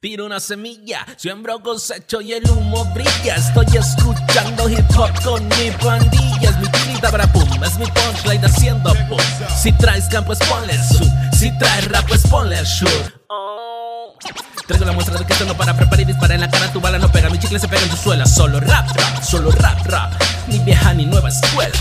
Tiro una semilla, siembro cosecho y el humo brilla. Estoy escuchando hip hop con mi pandilla. Es mi para pum, es mi punchline haciendo pum. Si traes campo, pues ponle zoom. Si traes rap, pues ponle. Traigo la muestra de que no para preparar y dispara en la cara. Tu bala no pega, mi chicle se pega en tu suela. Solo rap, rap, solo rap, rap. Ni vieja ni nueva escuela.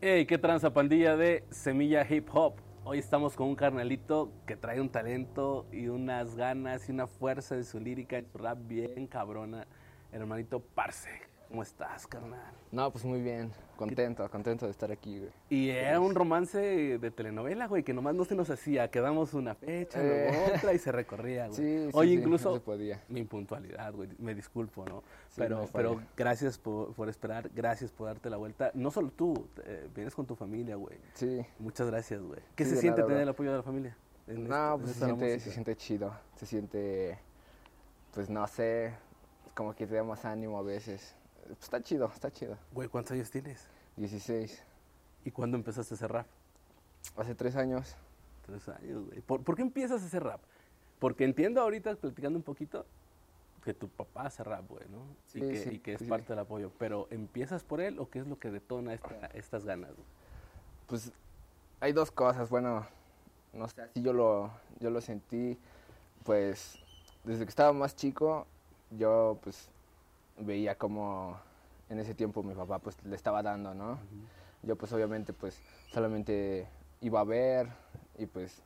Hey, qué tranza pandilla de Semilla Hip Hop. Hoy estamos con un carnalito que trae un talento y unas ganas y una fuerza de su lírica, en su rap bien cabrona. Hermanito Parce, ¿cómo estás, carnal? No, pues muy bien. Contento, contento de estar aquí, güey. Y era un romance de telenovela, güey, que nomás no se nos hacía. Quedamos una fecha, luego Eh. otra y se recorría, güey. Sí, sí, Hoy sí, incluso no se podía. mi impuntualidad, güey, me disculpo, ¿no? Sí, pero, no pero gracias por, por esperar, gracias por darte la vuelta. No solo tú, eh, vienes con tu familia, güey. Sí. Muchas gracias, güey. ¿Qué se siente nada, tener el apoyo de la familia? en No, en pues se siente, se siente chido. Se siente, pues no sé, como que te da más ánimo a veces. Pues está chido, está chido. Güey, ¿cuántos años tienes? 16. ¿Y cuándo empezaste a hacer rap? Hace tres años. Tres años, güey. ¿Por, por qué empiezas a hacer rap? Porque entiendo ahorita, platicando un poquito, que tu papá hace rap, güey, ¿no? y, Sí, que, sí, y que es sí. parte del apoyo. Pero ¿empiezas por él o qué es lo que detona esta- estas ganas? güey? Pues hay dos cosas. Bueno, no sé, así yo lo, yo lo sentí. Pues desde que estaba más chico, yo pues veía como en ese tiempo mi papá pues le estaba dando, ¿no? Yo pues obviamente pues solamente iba a ver y pues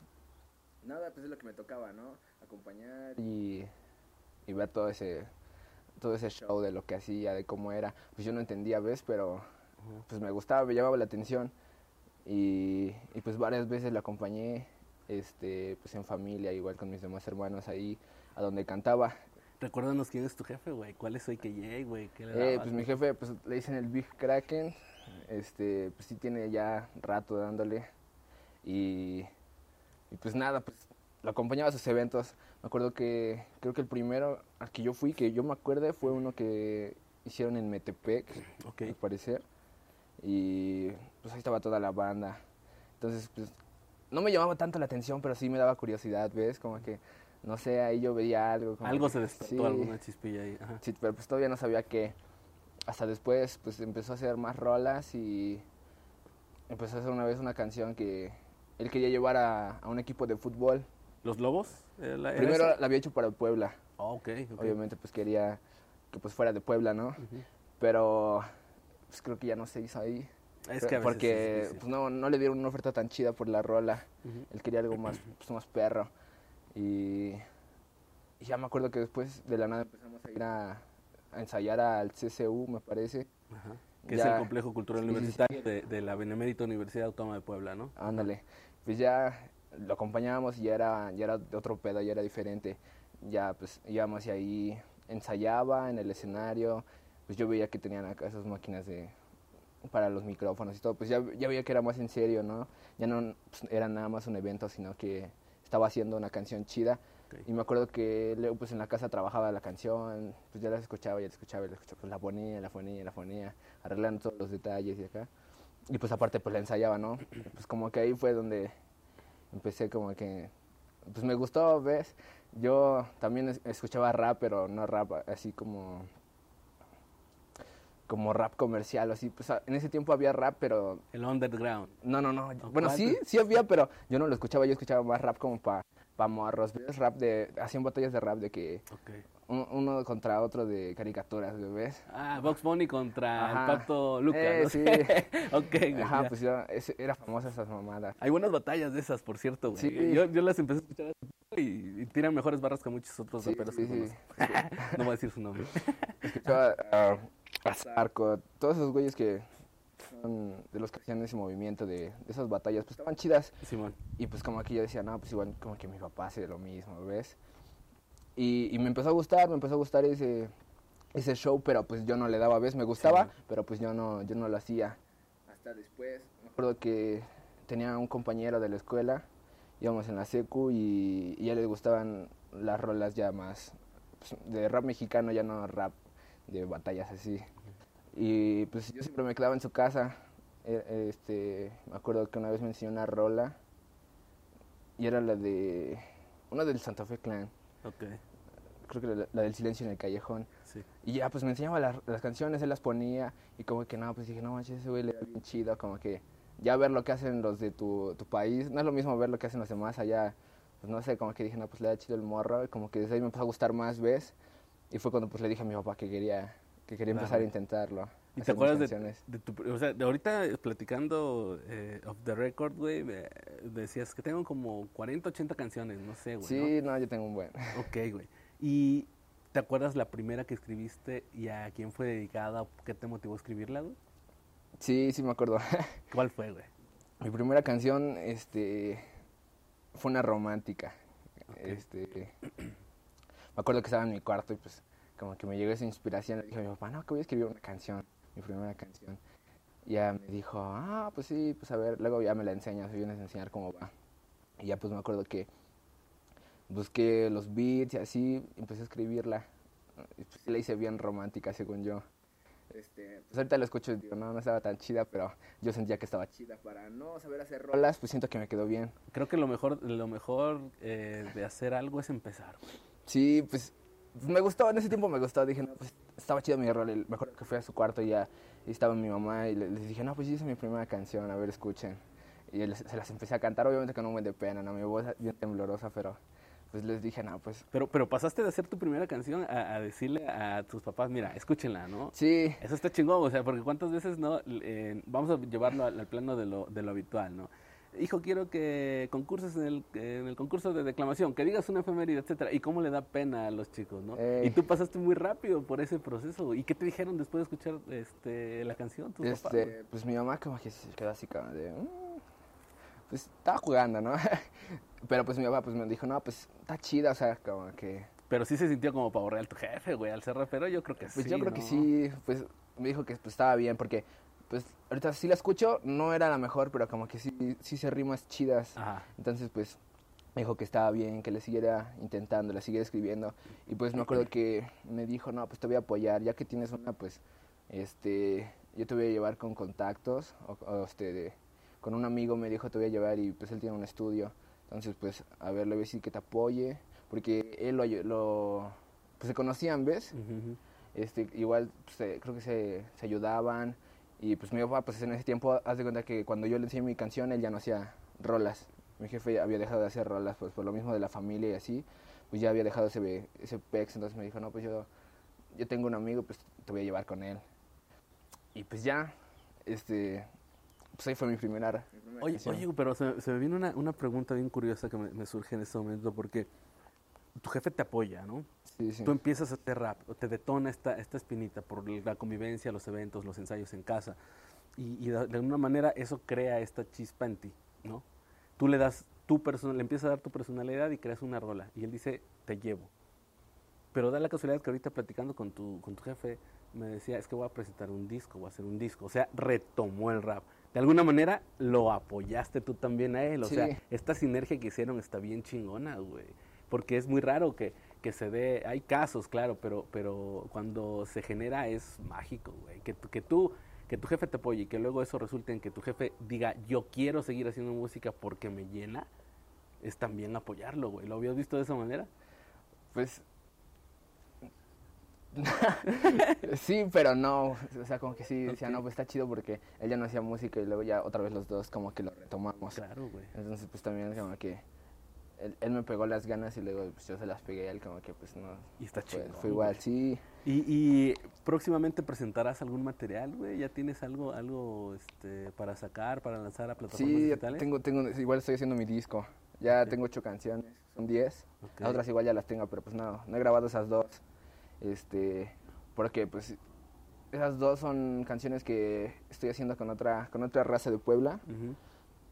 nada, pues es lo que me tocaba, ¿no? Acompañar y, y ver todo ese todo ese show de lo que hacía, de cómo era. Pues yo no entendía, ¿ves? Pero pues me gustaba, me llamaba la atención y, y, pues varias veces lo acompañé este pues en familia, igual con mis demás hermanos ahí a donde cantaba. Recuérdanos quién es tu jefe, güey. ¿Cuál es hoy que llegue, güey? ¿Qué le Eh, pues mi jefe, pues le dicen el Big Kraken, este, pues sí tiene ya rato dándole y, y pues nada, pues lo acompañaba a sus eventos. Me acuerdo que, creo que el primero al que yo fui, que yo me acuerde, fue uno que hicieron en Metepec, Ok. al parecer, y pues ahí estaba toda la banda. Entonces, pues no me llamaba tanto la atención, pero sí me daba curiosidad, ¿ves? Como que, no sé, ahí yo veía algo. como Algo que- se despertó, sí. alguna chispilla ahí. Ajá. Sí, pero pues todavía no sabía qué. Hasta después, pues empezó a hacer más rolas y empezó a hacer una vez una canción que él quería llevar a, a un equipo de fútbol. ¿Los lobos? ¿Era la- era Primero la había hecho para Puebla. Ah, ok, ok. Obviamente, pues quería que pues fuera de Puebla, ¿no? Pero pues creo que ya no se hizo ahí. Es que a veces porque es pues no, no le dieron una oferta tan chida por la rola. Él quería algo más, pues, más perro. Y, y ya me acuerdo que después de la nada empezamos a ir a, a ensayar al CCU, me parece. Ajá. Que es el Complejo Cultural sí, sí, sí. Universitario de, de la Benemérita Universidad Autónoma de Puebla, ¿no? Ándale. Pues ya lo acompañábamos y ya era, ya era de otro pedo, ya era diferente. Ya pues íbamos y ahí ensayaba en el escenario. Pues yo veía que tenían acá esas máquinas de para los micrófonos y todo. Pues ya, ya veía que era más en serio, ¿no? Ya no pues, era nada más un evento, sino que estaba haciendo una canción chida. Y me acuerdo que luego pues en la casa trabajaba la canción, pues ya la escuchaba, ya la escuchaba, ya la escuchaba, pues la ponía, la ponía, la ponía, arreglando todos los detalles y acá. Y pues aparte pues la ensayaba, ¿no? Pues como que ahí fue donde empecé como que, pues me gustó, ¿ves? Yo también es- escuchaba rap, pero no rap así como, como rap comercial, así, pues a- en ese tiempo había rap, pero El underground. no, no, no. ¿O Bueno, sí, sí había, pero yo no lo escuchaba. Yo escuchaba más rap como para pa morros. ¿Ves? Rap de. Hacían batallas de rap de que. Ok. un- uno contra otro de caricaturas, ¿ves? Ah, Box Bunny contra Ajá. el Pato Lucas. Eh, ¿no? sí. ok, Ajá, ya. pues ese- era famosa esas mamadas. Hay buenas batallas de esas, por cierto, güey. Sí. Yo, yo las empecé a escuchar y, y tiran mejores barras que muchos otros Sí, raperos sí, que sí. no voy a decir su nombre. Escuchaba a, a Zarco, todos esos güeyes que son de los que hacían ese movimiento de, de esas batallas, pues estaban chidas. Simón. Y pues como aquí yo decía, no, pues igual como que mi papá hace lo mismo, ¿ves? Y, y me empezó a gustar, me empezó a gustar ese, ese show, pero pues yo no le daba, ¿ves? Me gustaba, Sí. pero pues yo no, yo no lo hacía. Hasta después, me acuerdo que tenía un compañero de la escuela, íbamos en la secu y, y a él le gustaban las rolas ya más pues, de rap mexicano, ya no rap de batallas así. Y pues yo siempre me quedaba en su casa. E- Este, me acuerdo que una vez me enseñó una rola y era la de una del Santa Fe Clan. Ok. creo que la, la del silencio en el callejón. Sí. Y ya, pues me enseñaba las, las canciones, él las ponía y como que no, pues dije, no manches, ese güey le da bien chido, como que ya ver lo que hacen los de tu, tu país, no es lo mismo ver lo que hacen los demás allá, pues no sé, como que dije, no, pues le da chido el morro, y como que desde ahí me empezó a gustar más, ¿ves? Y fue cuando pues le dije a mi papá que quería, que quería empezar Claro. a intentarlo. ¿Y te acuerdas de, de tu, o sea, de ahorita eh, platicando eh, off the record, güey, me- decías que tengo como 40, 80 canciones, no sé, güey. Sí, no, yo tengo un buen. Ok, güey. ¿Y te acuerdas la primera que escribiste y a quién fue dedicada qué te motivó a escribirla, güey? Sí, sí me acuerdo. ¿Cuál fue, güey? Mi primera canción, este, fue una romántica. Este, me acuerdo que estaba en mi cuarto y pues como que me llegó esa inspiración. Le dije a mi papá, no, que voy a escribir una canción, mi primera canción. Y ya me dijo, ah, pues sí, pues a ver, luego ya me la enseñas, me vienes a enseñar cómo va. Y ya pues me acuerdo que busqué los beats y así, empecé a escribirla. Y pues la hice bien romántica, según yo. Este, pues ahorita la escucho y digo, no, no estaba tan chida, pero yo sentía que estaba chida. Para no saber hacer rolas, pues siento que me quedó bien. Creo que lo mejor, lo mejor eh, de hacer algo es empezar, güey. Sí, pues me gustó, en ese tiempo me gustó. Dije, no, pues estaba chido mi rol. Me acuerdo que fui a su cuarto y ya y estaba mi mamá y le- les dije, no, pues hice mi primera canción, a ver, escuchen. Y les- se las empecé a cantar, obviamente con un buen de pena, ¿no? Mi voz bien temblorosa, pero pues les dije, no, pues Pero, pero pasaste de hacer tu primera canción a, a decirle a tus papás, mira, escúchenla, ¿no? sí, Eso está chingón, o sea, porque cuántas veces no, Eh, vamos a llevarlo al, al plano de lo, de lo habitual, ¿no? Hijo, quiero que concurses en el, en el concurso de declamación, que digas una efeméride, etcétera. ¿Y cómo le da pena a los chicos, no? Ey. Y tú pasaste muy rápido por ese proceso. ¿Y qué te dijeron después de escuchar este, la canción, tus papás? este, pues mi mamá como que se quedó así como de, "Mm". pues estaba jugando, ¿no? pero pues mi papá pues me dijo, no, pues está chida, o sea, como que... Pero sí se sintió como pavo real tu jefe, güey, al ser rapero, yo creo que Pues sí. yo creo que sí, pues me dijo que pues, estaba bien, porque pues ahorita sí la escucho, no era la mejor, pero como que sí, sí se rimas chidas. Ajá. Entonces pues me dijo que estaba bien, que le siguiera intentando, le siguiera escribiendo. Y pues me acuerdo que me dijo, no, pues te voy a apoyar, ya que tienes una, pues, este, yo te voy a llevar con contactos, o, o, este, de- con un amigo me dijo te voy a llevar y pues él tiene un estudio. Entonces pues, a ver, le voy a decir que te apoye, porque él lo, lo pues se conocían, ¿ves? Ujú, ujú. este, igual pues, creo que se, se ayudaban y pues mi papá pues en ese tiempo haz de cuenta que cuando yo le enseñé mi canción él ya no hacía rolas. Mi jefe había dejado de hacer rolas pues por lo mismo de la familia y así. Pues ya había dejado ese, ese pex entonces me dijo no pues yo yo tengo un amigo pues te voy a llevar con él y pues ya este pues ahí fue mi primera, mi primera Oye, canción. oye, pero se, se me viene una, una pregunta bien curiosa que me, me surge en este momento, porque tu jefe te apoya, ¿no? sí, sí. Tú empiezas a hacer rap, te detona esta, esta espinita por la convivencia, los eventos, los ensayos en casa. Y, y de, de alguna manera eso crea esta chispa en ti, ¿no? Tú le das tu persona, le empiezas a dar tu personalidad y creas una rola. Y él dice, te llevo. Pero da la casualidad que ahorita platicando con tu, con tu jefe, me decía, es que voy a presentar un disco, voy a hacer un disco. O sea, retomó el rap. De alguna manera lo apoyaste tú también a él. O Sí. sea, esta sinergia que hicieron está bien chingona, güey. Porque es muy raro que, que se dé, hay casos, claro, pero, pero cuando se genera es mágico, güey. Que, tú- que tú, que tu jefe te apoye y que luego eso resulte en que tu jefe diga, yo quiero seguir haciendo música porque me llena, es también apoyarlo, güey. ¿Lo habías visto de esa manera? Pues. sí, pero no. O sea, como que sí decía, no, pues está chido porque él ya no hacía música y luego ya otra vez los dos como que lo retomamos. Claro, güey. Entonces, pues también como que él, él me pegó las ganas y luego pues yo se las pegué a él, como que pues no. Y está Fue, chido. fue igual, sí. ¿Y, y próximamente presentarás algún material, güey? ¿Ya tienes algo algo este, para sacar, para lanzar a plataformas Sí, digitales? tengo, tengo, igual estoy haciendo mi disco. Ya tengo ocho canciones, son diez. Las otras igual ya las tengo, pero pues no, no he grabado esas dos. Este, porque pues esas dos son canciones que estoy haciendo con otra, con otra raza de Puebla.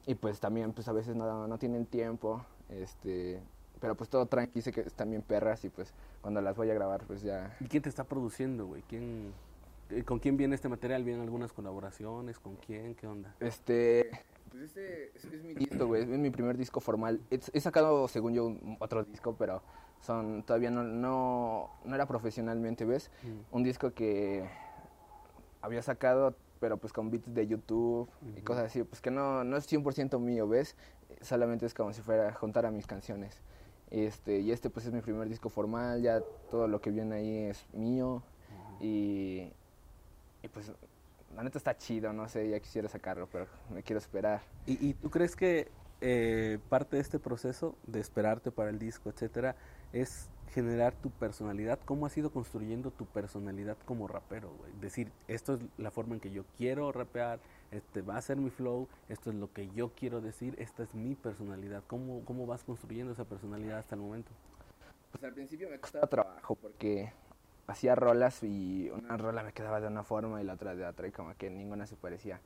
Y pues también pues a veces no, no tienen tiempo. Este, pero pues todo tranqui, sé que están bien perras y pues cuando las voy a grabar pues ya... ¿Y quién te está produciendo, güey? ¿Quién, eh, ¿Con quién viene este material? ¿Vienen algunas colaboraciones? ¿Con quién? ¿Qué onda? Este, pues este es, es mi disco, güey, es mi primer disco formal. He, he sacado, según yo, un- otro disco, pero son todavía no, no, no era profesionalmente, ¿ves? Mm. Un disco que había sacado, pero pues con beats de YouTube y Ujú. cosas así, pues que no, no es 100% mío, ¿ves? Solamente es como si fuera juntar a mis canciones. Este, y este pues es mi primer disco formal, ya todo lo que viene ahí es mío. Y, y pues la neta está chido, no sé, ya quisiera sacarlo, pero me quiero esperar. ¿Y, y tú crees que eh, parte de este proceso de esperarte para el disco, etcétera, es generar tu personalidad? ¿Cómo has ido construyendo tu personalidad como rapero? Güey? Decir, esto es la forma en que yo quiero rapear, este va a ser mi flow, esto es lo que yo quiero decir, esta es mi personalidad. ¿Cómo, cómo vas construyendo esa personalidad hasta el momento? Pues al principio me costaba trabajo porque hacía rolas y una rola me quedaba de una forma y la otra de otra y como que ninguna se parecía.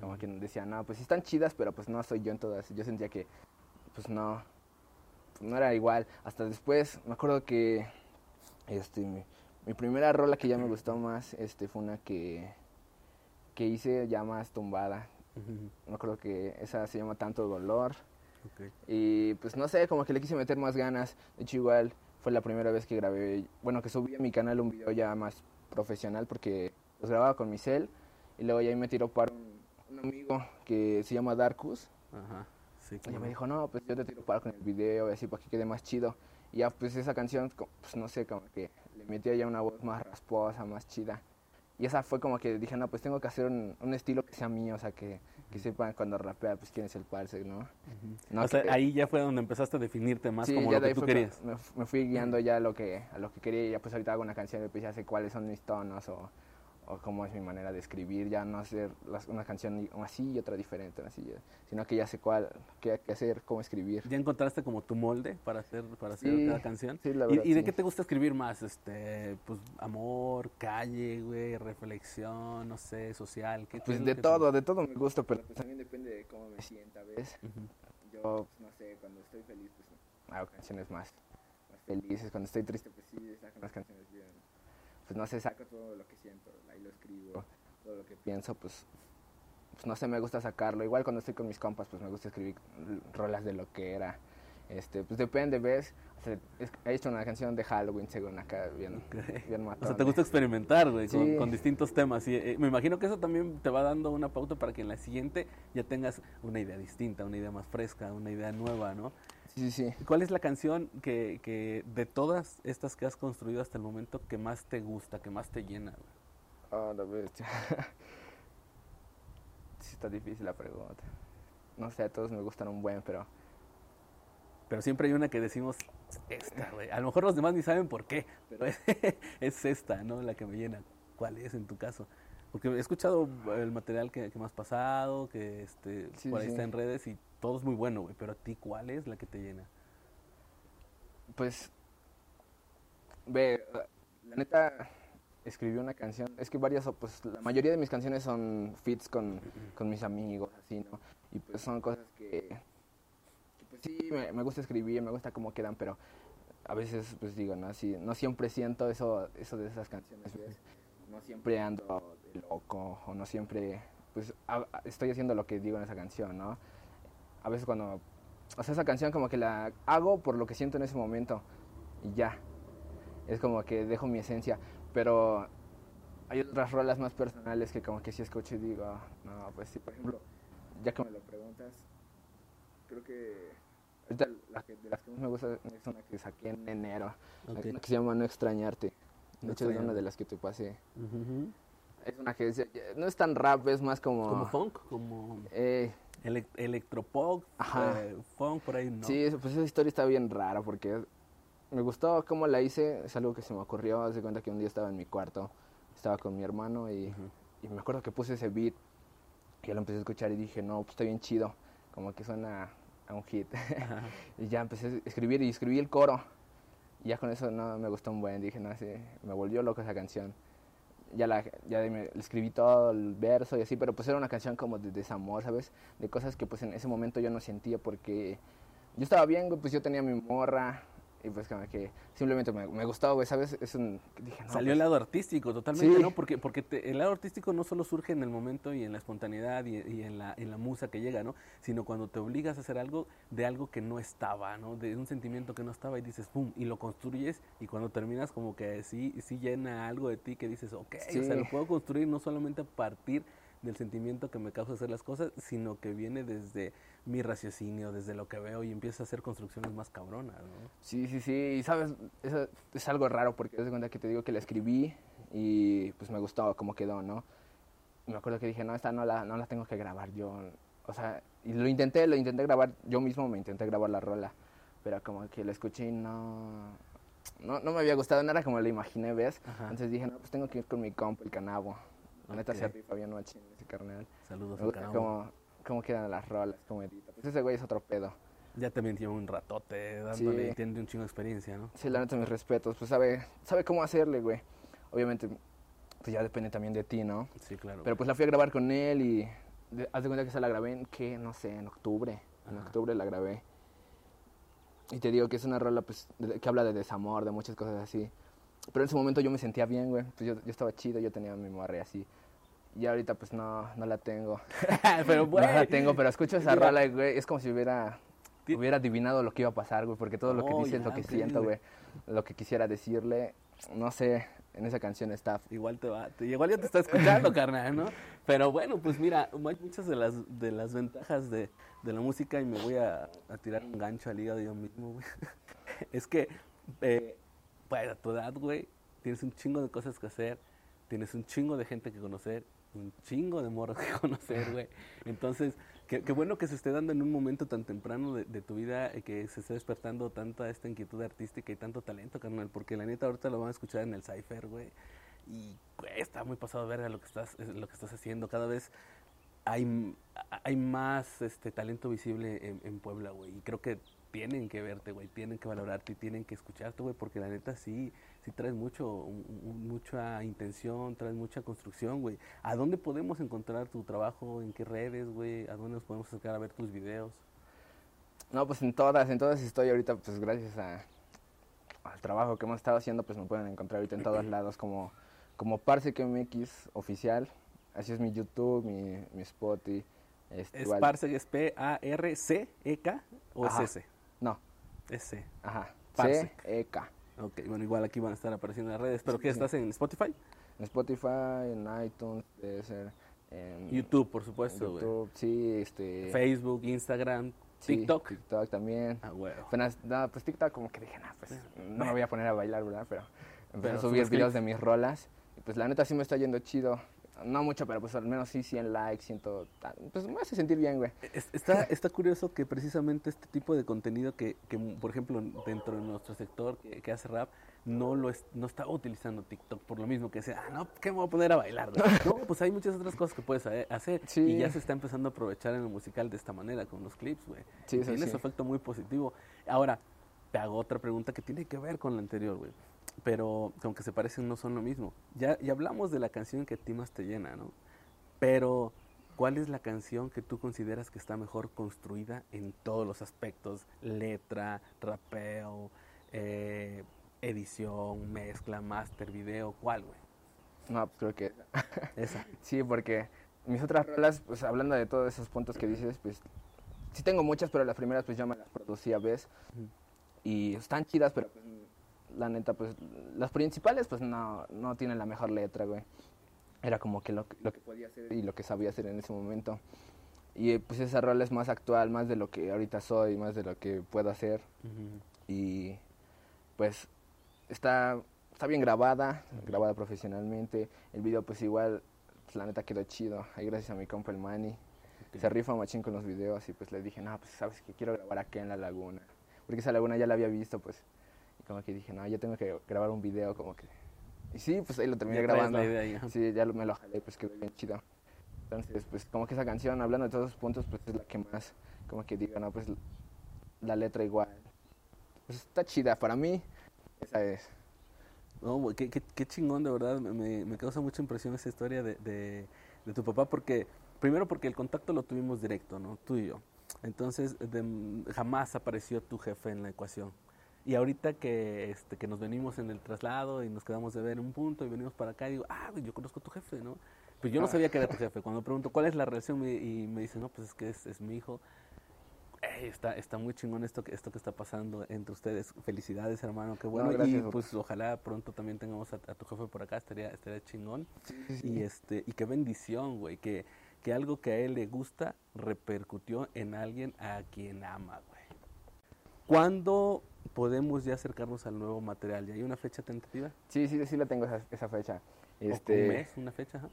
Como que decía, no, pues están chidas, pero pues no soy yo en todas. Yo sentía que, pues no, no era igual. Hasta después, me acuerdo que, este, mi, mi primera rola que ya me gustó más, este, fue una que, que hice ya más tumbada. Me acuerdo que esa se llama Tanto Dolor. Okay. Y pues no sé, como que le quise meter más ganas. De hecho, igual fue la primera vez que grabé, bueno, que subí a mi canal un video ya más profesional porque los grababa con mi cel y luego ya me tiró para un, un amigo que se llama Darkus. Ajá. Sí, Y claro. me dijo, no, pues yo te tiro para con el video y así para que quede más chido. Y ya pues esa canción, pues no sé, como que le metía ya una voz más rasposa, más chida. Y esa fue como que dije, no, pues tengo que hacer un, un estilo que sea mío, o sea, que, que sepan cuando rapea, pues quién es el parce, ¿no? No, o sea, que- ahí ya fue donde empezaste a definirte más Sí, como ya lo que tú querías. Me, me fui guiando ya a lo que, a lo que quería y ya pues ahorita hago una canción y pues ya sé cuáles son mis tonos o, o cómo es mi manera de escribir, ya no hacer las- una canción así y otra diferente, así, sino que ya sé cuál, qué, qué hacer, cómo escribir. ¿Ya encontraste como tu molde para hacer, para hacer Sí, cada canción? sí, la ¿Y- verdad, ¿Y, de sí. qué te gusta escribir más? Este, pues amor, calle, güey, reflexión, no sé, social. ¿qué, qué Pues de te- todo, de todo me gusta, pero pues también depende de cómo me sienta, ¿ves? Ujú. Yo, pues, no sé, cuando estoy feliz, pues hago canciones más, más felices. Cuando estoy triste, pues sí, saco unas canciones bien. Pues no sé, saco todo lo que siento, ahí lo escribo, todo lo que pienso, pues, pues no sé, me gusta sacarlo. Igual cuando estoy con mis compas, pues me gusta escribir rolas de lo que era. Este, pues depende, ¿ves? O sea, he hecho una canción de Halloween, según acá, bien, Ok. bien O sea, te gusta experimentar, güey, con, con distintos temas. Y eh, me imagino que eso también te va dando una pauta para que en la siguiente ya tengas una idea distinta, una idea más fresca, una idea nueva, ¿no? Sí, sí. ¿Cuál es la canción que, que de todas estas que has construido hasta el momento que más te gusta, que más te llena? güey? Oh, la bestia. sí, está difícil la pregunta. No sé, a todos me gustan un buen, pero Pero siempre hay una que decimos, esta, güey. A lo mejor los demás ni saben por qué, pero es, es esta, ¿no? La que me llena. ¿Cuál es en tu caso? Porque he escuchado el material que, que me has pasado, que este, Sí, por ahí sí. está en redes y todo es muy bueno, güey. Pero a ti, ¿cuál es la que te llena? pues, ve, la neta, escribí una canción. Es que varias, pues, la mayoría de mis canciones son fits con, con mis amigos, así, ¿no? Y pues son cosas que, que, pues sí, me, me gusta escribir, me gusta cómo quedan, pero a veces, pues digo, ¿no? Sí, no siempre siento eso, eso de esas canciones, ¿ves? No siempre ando de loco, o no siempre, pues, a- estoy haciendo lo que digo en esa canción, ¿no? A veces cuando, o sea, esa canción como que la hago por lo que siento en ese momento, y ya. Es como que dejo mi esencia, pero hay otras rolas más personales que como que si escucho y digo, "Ah, no, pues sí, por ejemplo, ya que me lo preguntas, creo que ahorita la que, de las que más me gusta es una que saqué en enero, Ok. una que se llama No extrañarte. De hecho, es una de las que te pasé. Ujú. Es una que no es tan rap, es más como... Como funk, como Eh, elec- electropop, eh, funk, por ahí, ¿no? Sí, pues esa historia está bien rara porque me gustó cómo la hice, es algo que se me ocurrió, haz de cuenta que un día estaba en mi cuarto, estaba con mi hermano y, me acuerdo que puse ese beat y lo empecé a escuchar y dije, no, pues está bien chido, como que suena a un hit. Y ya empecé a escribir y escribí el coro. Y ya con eso no me gustó un buen, dije, no, sí, me volvió loco esa canción. Ya, la, ya me, escribí todo el verso y así, pero pues era una canción como de desamor, ¿sabes? De cosas que pues en ese momento yo no sentía porque yo estaba bien, pues yo tenía mi morra y pues como que simplemente me, me gustó, güey, ¿sabes? Es un... Dije, no, Salió el pues, lado artístico totalmente, Sí. ¿no? Porque, porque te- el lado artístico no solo surge en el momento y en la espontaneidad y, y en, la, en la musa que llega, ¿no? Sino cuando te obligas a hacer algo de algo que no estaba, ¿no? De un sentimiento que no estaba y dices, ¡pum! Y lo construyes y cuando terminas como que sí, sí llena algo de ti que dices, ok, o sea, lo puedo construir no solamente a partir del sentimiento que me causa hacer las cosas, sino que viene desde mi raciocinio, desde lo que veo y empiezo a hacer construcciones más cabronas, ¿no? Sí, sí, sí, y sabes, eso es algo raro porque te das cuenta que te digo que la escribí y pues me gustó cómo quedó, ¿no? Y me acuerdo que dije, no, esta no la, no la tengo que grabar yo, o sea, y lo intenté, lo intenté grabar, yo mismo me intenté grabar la rola, pero como que la escuché y no, no, no me había gustado, no era como la imaginé, ¿ves? Ajá. Entonces dije, no, pues tengo que ir con mi compa, el canabo. La neta se rifa bien ese carnal. Saludos al gusta canal. Cómo, quedan las rolas, cómo edita. Pues ese güey es otro pedo. Ya también tiene un ratote dándole Sí. tiene un chingo de experiencia, ¿no? Sí, la neta, mis respetos. Pues sabe, sabe cómo hacerle, güey. Obviamente, pues ya depende también de ti, ¿no? Sí, claro. Pero pues la fui a grabar con él y de- haz de cuenta que esa la grabé en, ¿qué? No sé, en octubre. En octubre la grabé. Y te digo que es una rola pues, de- que habla de desamor, de muchas cosas así. Pero en su momento yo me sentía bien, güey. Pues yo, yo estaba chido, yo tenía mi morra y así. Y ahorita pues no, no la tengo. pero No güey, la tengo, pero escucho esa Mira. rola, güey. Es como si hubiera, hubiera adivinado lo que iba a pasar, güey. Porque todo lo que Oh, dice es lo que siento, güey. Lo que quisiera decirle. No sé, en esa canción está. igual te va, te- igual ya te está escuchando, carnal, ¿no? Pero bueno, pues mira, muchas de las, de las ventajas de, de la música y me voy a, a tirar un gancho al hígado yo mismo, güey. Es que, eh, pues a tu edad, güey, tienes un chingo de cosas que hacer, tienes un chingo de gente que conocer, un chingo de morros que conocer, güey. Entonces, qué, bueno que se esté dando en un momento tan temprano de, tu vida, eh, que se esté despertando tanta esta inquietud artística y tanto talento, carnal, porque la neta ahorita lo van a escuchar en el Cypher, güey. Y, está muy pasado verga lo que estás, eh, lo que estás haciendo. Cada vez hay, hay más este talento visible en Puebla, güey. Y creo que tienen que verte, güey. Tienen que valorarte y tienen que escucharte, güey. Porque la neta sí, sí traes mucho, mucha intención, traes mucha construcción, güey. ¿A dónde podemos encontrar tu trabajo? ¿En qué redes, güey? ¿A dónde nos podemos acercar a ver tus videos? No, pues en todas, en todas estoy ahorita, pues gracias a, al trabajo que hemos estado haciendo, pues me pueden encontrar ahorita en todos lados como, como Parsec MX oficial. Así es mi YouTube, mi, mi Spotify. este, ¿Es Parsec, es P-A-R-C-E-K o es S? C. ajá. Parsec. C-E-K. Ok, bueno, igual aquí van a estar apareciendo en las redes. ¿Pero qué? ¿Estás en Spotify? En Spotify, en iTunes, en YouTube, por supuesto, güey. YouTube, sí, este... Facebook, Instagram, sí, TikTok. TikTok también. Ah, huevo. Apenas, no, pues TikTok como que dije, no, pues no me voy a poner a bailar, ¿verdad? Pero empecé Pero a subir subes videos de mis rolas. Y pues la neta sí me está yendo chido. No mucho, pero pues al menos sí 100 likes, 100... ta- Pues me hace sentir bien, güey. Es- Está, está curioso que precisamente este tipo de contenido que, que, por ejemplo, dentro de nuestro sector que, que hace rap, no lo es, no estaba utilizando TikTok por lo mismo que decía, ah, no, ¿qué me voy a poner a bailar? güey?" No, pues hay muchas otras cosas que puedes ha- hacer Sí. y ya se está empezando a aprovechar en el musical de esta manera, con los clips, güey. Sí, tiene sí. su efecto muy positivo. Ahora, te hago otra pregunta que tiene que ver con la anterior, güey. Pero aunque se parecen, no son lo mismo. Ya, ya hablamos de la canción que a ti más te llena, ¿no? Pero, ¿cuál es la canción que tú consideras que está mejor construida en todos los aspectos? Letra, rapeo, eh, edición, mezcla, master, video, ¿cuál, güey? No, pues creo que... Esa. Sí, porque mis otras rolas, pues hablando de todos esos puntos que dices, pues sí tengo muchas, pero las primeras pues yo me las producía, ¿ves? Ujú. Y están chidas, pero pues, la neta, pues las principales pues no, no tienen la mejor letra, güey. Era como que lo, que- lo que podía hacer y lo que sabía hacer en ese momento. Y pues esa rola es más actual, más de lo que ahorita soy, más de lo que puedo hacer. Y pues está, está bien grabada, grabada profesionalmente. El video pues igual, pues, la neta quedó chido. Ahí gracias a mi compa el Manny. Ok. Se rifa machín con los videos y pues le dije, no, pues sabes que quiero grabar acá en la laguna. Porque esa laguna ya la había visto pues. Y como que dije, no, yo tengo que grabar un video como que... Y sí, pues ahí lo terminé Ya grabando. idea. Sí, ya me lo jalé, pues quedó bien chido. Entonces, pues como que esa canción, hablando de todos esos puntos, pues es la que más, como que digo, no, pues la letra igual. Pues está chida, para mí, esa es. No, qué, qué- qué chingón, de verdad. Me- Me, me causa mucha impresión esa historia de, de- de tu papá, porque, primero porque el contacto lo tuvimos directo, ¿no? Tú y yo. Entonces, de- jamás apareció tu jefe en la ecuación. Y ahorita que, este, que nos venimos en el traslado y nos quedamos de ver en un punto y venimos para acá, digo, ah, yo conozco a tu jefe, ¿no? Pues yo no Ah. sabía que era tu jefe. Cuando pregunto, ¿cuál es la relación? Me- Y me dice, no, pues es que es, es mi hijo. Ey, está, está muy chingón esto que, esto que está pasando entre ustedes. Felicidades, hermano, qué bueno. gracias, y pues ojalá pronto también tengamos a, a tu jefe por acá, estaría, estaría chingón. Sí, sí, Y este, y qué bendición, güey, que, que algo que a él le gusta repercutió en alguien a quien ama, güey. ¿Cuándo podemos ya acercarnos al nuevo material? ¿Ya hay una fecha tentativa? sí, sí, sí la tengo esa, esa fecha. ¿O ¿Un Este, mes? ¿Una fecha? Ajá.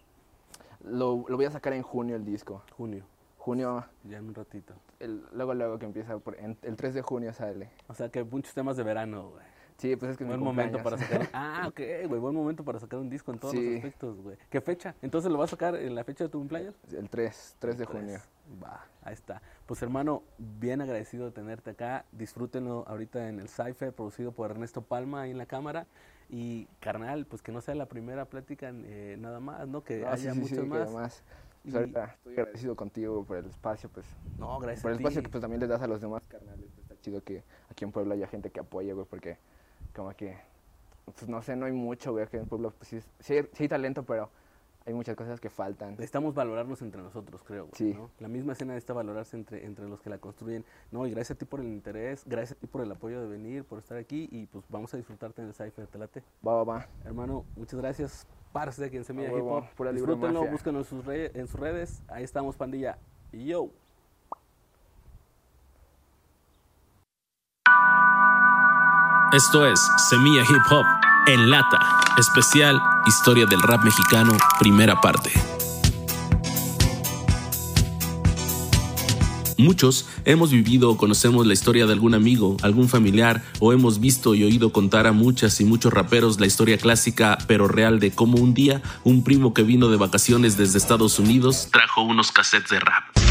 lo, lo voy a sacar en junio el disco. Junio, Junio, ya en un ratito. el- luego, luego que empieza, por, en- el 3 de junio sale. O sea que muchos temas de verano, güey. Sí, pues es que es mi Buen momento para sacar. Ah, ok, güey, buen momento para sacar un disco en todos los aspectos, güey. ¿Qué fecha? ¿Entonces lo vas a sacar en la fecha de tu cumpleaños? El 3, 3 de junio. Va, ahí está. Pues hermano, bien agradecido de tenerte acá. Disfrútenlo ahorita en el Cypher, producido por Ernesto Palma ahí en la cámara. Y carnal, pues que no sea la primera plática eh, nada más, ¿no? Que No, haya sí, sí, muchas sí, que más. además, pues Y- ahorita estoy agradecido contigo por el espacio, pues. No, gracias por a el ti. espacio que pues también les das a los demás carnales. pues, está chido que aquí en Puebla haya gente que apoye, güey, porque como que, pues no sé, no hay mucho, güey, aquí en Puebla, pues sí, sí hay, sí hay talento, pero hay muchas cosas que faltan. Necesitamos valorarnos entre nosotros, creo. güey, Sí. ¿no? La misma escena necesita valorarse entre, entre los que la construyen. No, y gracias a ti por el interés, gracias a ti por el apoyo de venir, por estar aquí. Y pues vamos a disfrutarte en el Cypher, te late. Va, va, va. Hermano, muchas gracias. Parce de aquí en Semilla A Hip Hop. pura Disfrútenlo, búsquenlo en sus, re- en sus redes. Ahí estamos, pandilla. Yo. Esto es Semilla Hip Hop en lata, especial Historia del Rap Mexicano, primera parte. Muchos hemos vivido o conocemos la historia de algún amigo, algún familiar, o hemos visto y oído contar a muchas y muchos raperos la historia clásica pero real de cómo un día un primo que vino de vacaciones desde Estados Unidos trajo unos cassettes de rap.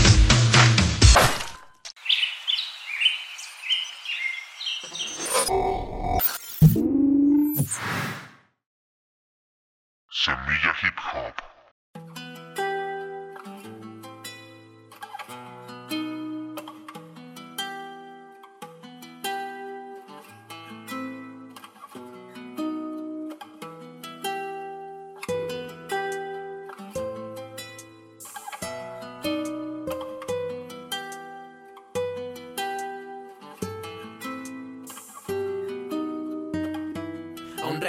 Semilla Hip Hop.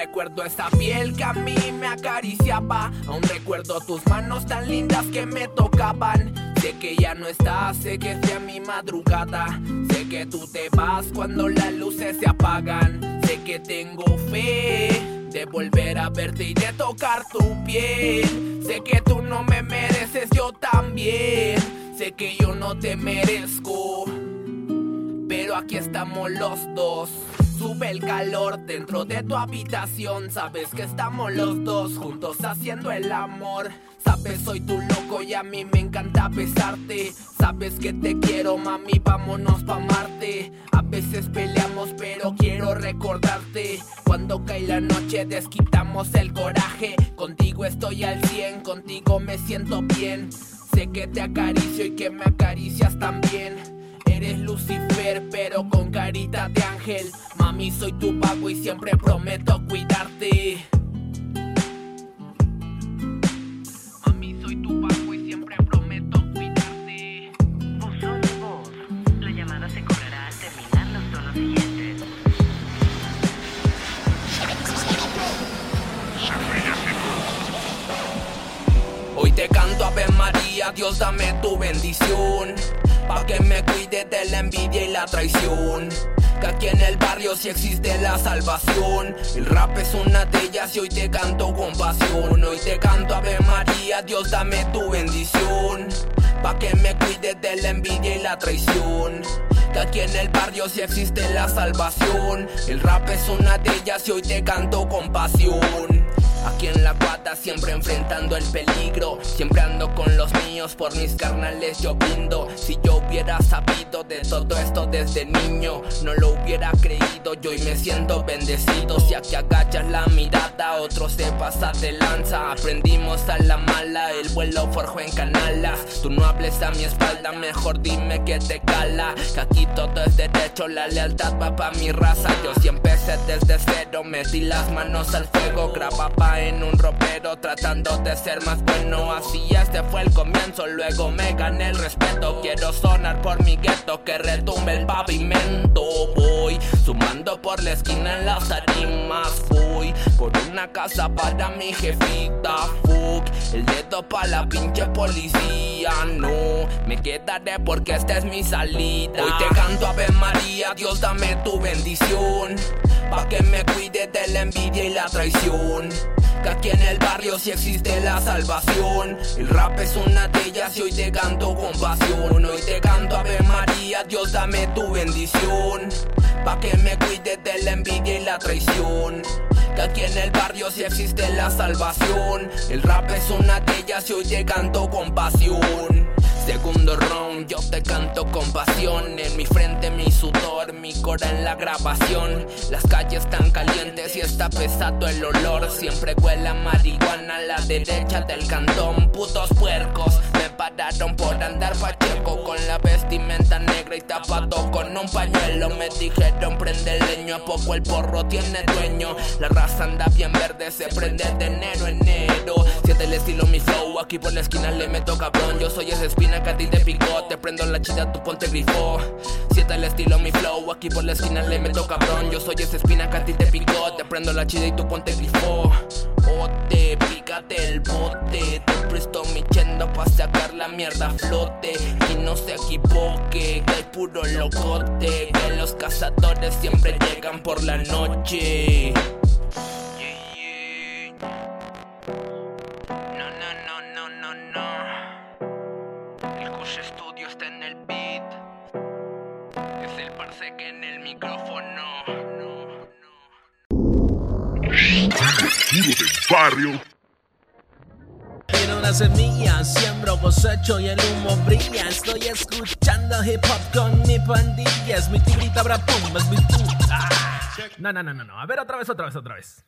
Recuerdo esa piel que a mí me acariciaba. Aún recuerdo tus manos tan lindas que me tocaban. Sé que ya no estás, sé que sea mi madrugada. Sé que tú te vas cuando las luces se apagan. Sé que tengo fe de volver a verte y de tocar tu piel. Sé que tú no me mereces, yo también. Sé que yo no te merezco pero aquí estamos los dos. Sube el calor dentro de tu habitación. Sabes que estamos los dos juntos haciendo el amor. Sabes, soy tu loco y a mí me encanta besarte. Sabes que te quiero, mami, vámonos pa' Marte. A veces peleamos, pero quiero recordarte. Cuando cae la noche, desquitamos el coraje. Contigo estoy al 100, contigo me siento bien. Sé que te acaricio y que me acaricias también. Eres Lucifer, pero con carita de ángel. Mami, soy tu pago y siempre prometo cuidarte. Mami, soy tu pago y siempre prometo cuidarte. Buzón de voz. La llamada se cobrará al terminar los tonos siguientes. Hoy te canto Ave María, Dios dame tu bendición. Pa' que me cuide de la envidia y la traición. Que aquí en el barrio sí existe la salvación. El rap es una de ellas y hoy te canto con pasión. Hoy te canto Ave María, Dios dame tu bendición. Pa' que me cuide de la envidia y la traición. Que aquí en el barrio sí existe la salvación. El rap es una de ellas y hoy te canto con pasión. Aquí en la guata siempre enfrentando el peligro. Siempre ando con los míos por mis carnales yo brindo. Si yo hubiera sabido de todo esto desde niño No lo hubiera creído. Yo y me siento bendecido Si aquí otro se pasa de lanza Aprendimos a la mala, el vuelo forjó en canalas Tú no hables a mi espalda, mejor dime que te cala Que aquí todo es derecho, la lealtad va pa' mi raza Yo siempre empecé desde cero, metí las manos al fuego Grababa en un ropero tratando de ser más bueno. Así este fue el comienzo, luego me gané el respeto. Quiero sonar por mi gueto, que retumbe el pavimento. Voy sumando por la esquina en las tarimas. Fui por una casa para mi jefita. Fuck, el dedo para la pinche policía. No, me quedaré porque esta es mi salida. Hoy te canto Ave María, Dios dame tu bendición. Pa' que me cuide de la envidia y la traición. Que aquí en el barrio sí existe la salvación. El rap es una de ellas y hoy te canto con pasión. Hoy te canto Ave María, Dios dame tu bendición. Pa' que me cuide de la envidia y la traición. Aquí en el barrio sí existe la salvación. El rap es una de ellas y hoy te canto con pasión. Segundo round, yo te canto con pasión. En mi frente mi sudor, mi cora en la grabación. Las calles están calientes y está pesado el olor. Siempre huele a marihuana a la derecha del cantón. Putos puercos me pararon por andar pacheco con la vestimenta negra y tapado con un pañuelo. Me dijeron prende leño, a poco el porro tiene dueño. Anda bien verde, se prende de enero enero. Siente el estilo mi flow, aquí por la esquina le meto cabrón. Yo soy esa espina que a ti te picó, te prendo la chida, tu ponte grifo. Siente el estilo mi flow, aquí por la esquina le meto cabrón. Yo soy esa espina que a ti te picó, te prendo la chida y tu ponte grifo. Ote, pícate el bote, te presto mi chendo pa' sacar la mierda a flote. Y no se equivoque, que hay puro locote, que los cazadores siempre llegan por la noche. Del barrio. Tiene una semilla, siembro, cosecho y el humo brilla. Estoy escuchando hip hop con mi pandilla. Es mi tigrita, bra pum, es mi puta. No, no, no, no, no. A ver, otra vez, otra vez, otra vez.